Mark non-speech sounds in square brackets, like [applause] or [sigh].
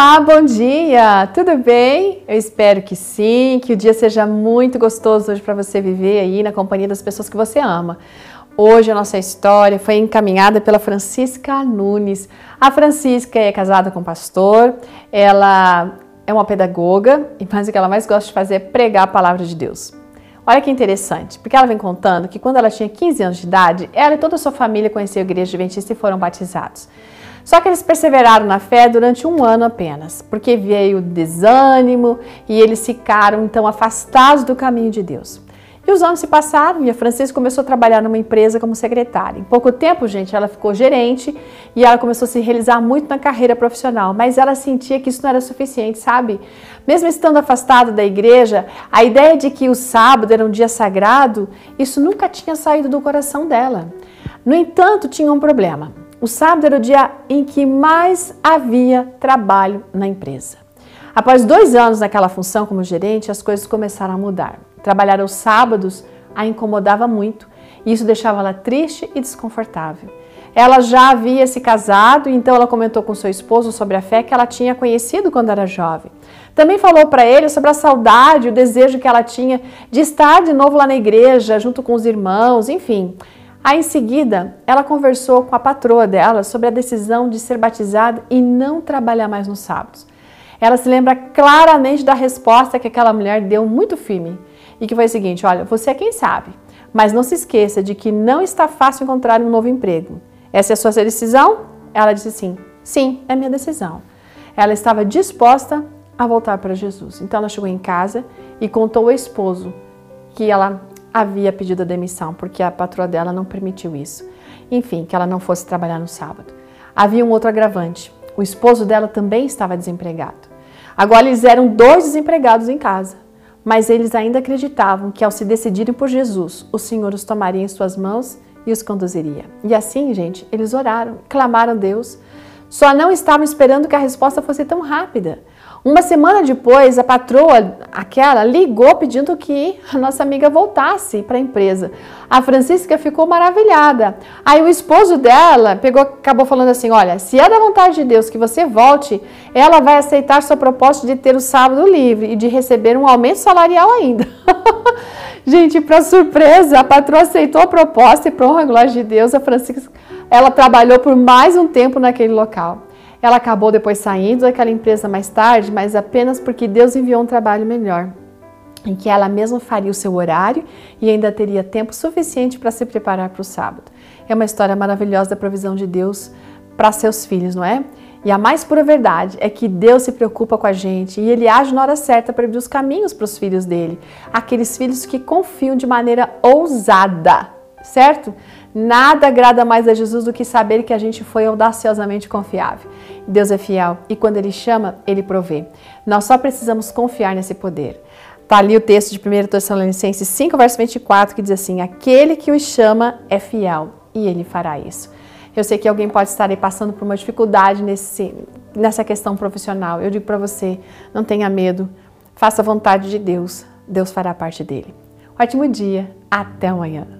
Olá, bom dia! Tudo bem? Eu espero que sim, que o dia seja muito gostoso hoje para você viver aí na companhia das pessoas que você ama. Hoje a nossa história foi encaminhada pela Francisca Nunes. A Francisca é casada com um pastor, ela é uma pedagoga e mais o que ela mais gosta de fazer é pregar a palavra de Deus. Olha que interessante, porque ela vem contando que quando ela tinha 15 anos de idade, ela e toda a sua família conheceram a igreja adventista e foram batizados. Só que eles perseveraram na fé durante um ano apenas, porque veio desânimo e eles ficaram então afastados do caminho de Deus. E os anos se passaram e a Francisca começou a trabalhar numa empresa como secretária. Em pouco tempo, gente, ela ficou gerente e ela começou a se realizar muito na carreira profissional, mas ela sentia que isso não era suficiente, sabe? Mesmo estando afastada da igreja, a ideia de que o sábado era um dia sagrado, isso nunca tinha saído do coração dela. No entanto, tinha um problema. O sábado era o dia em que mais havia trabalho na empresa. Após dois anos naquela função como gerente, as coisas começaram a mudar. Trabalhar aos sábados a incomodava muito e isso deixava ela triste e desconfortável. Ela já havia se casado, então ela comentou com seu esposo sobre a fé que ela tinha conhecido quando era jovem. Também falou para ele sobre a saudade, o desejo que ela tinha de estar de novo lá na igreja, junto com os irmãos, enfim. Aí em seguida, ela conversou com a patroa dela sobre a decisão de ser batizada e não trabalhar mais nos sábados. Ela se lembra claramente da resposta que aquela mulher deu muito firme e que foi o seguinte: olha, você é quem sabe, mas não se esqueça de que não está fácil encontrar um novo emprego. Essa é a sua decisão? Ela disse sim. Sim, é minha decisão. Ela estava disposta a voltar para Jesus. Então ela chegou em casa e contou ao esposo que ela havia pedido a demissão, porque a patroa dela não permitiu isso. Enfim, que ela não fosse trabalhar no sábado. Havia um outro agravante. O esposo dela também estava desempregado. Agora eles eram dois desempregados em casa mas eles ainda acreditavam que ao se decidirem por Jesus, o Senhor os tomaria em suas mãos e os conduziria. E assim, gente, eles oraram, clamaram a Deus, só não estavam esperando que a resposta fosse tão rápida. Uma semana depois, a patroa, aquela, ligou pedindo que a nossa amiga voltasse para a empresa. A Francisca ficou maravilhada. Aí o esposo dela pegou, acabou falando assim: Olha, se é da vontade de Deus que você volte, ela vai aceitar sua proposta de ter o sábado livre e de receber um aumento salarial ainda. [laughs] Gente, para surpresa, a patroa aceitou a proposta e, para honra glória de Deus, a Francisca ela trabalhou por mais um tempo naquele local. Ela acabou depois saindo daquela empresa mais tarde, mas apenas porque Deus enviou um trabalho melhor, em que ela mesma faria o seu horário e ainda teria tempo suficiente para se preparar para o sábado. É uma história maravilhosa da provisão de Deus para seus filhos, não é? E a mais pura verdade é que Deus se preocupa com a gente e Ele age na hora certa para abrir os caminhos para os filhos dele, aqueles filhos que confiam de maneira ousada, certo? Nada agrada mais a Jesus do que saber que a gente foi audaciosamente confiável. Deus é fiel e quando Ele chama, Ele provê. Nós só precisamos confiar nesse poder. Está ali o texto de 1 Tessalonicenses 5, verso 24, que diz assim: Aquele que o chama é fiel e Ele fará isso. Eu sei que alguém pode estar aí passando por uma dificuldade nesse, nessa questão profissional. Eu digo para você: não tenha medo, faça a vontade de Deus, Deus fará parte dele. Ótimo dia, até amanhã.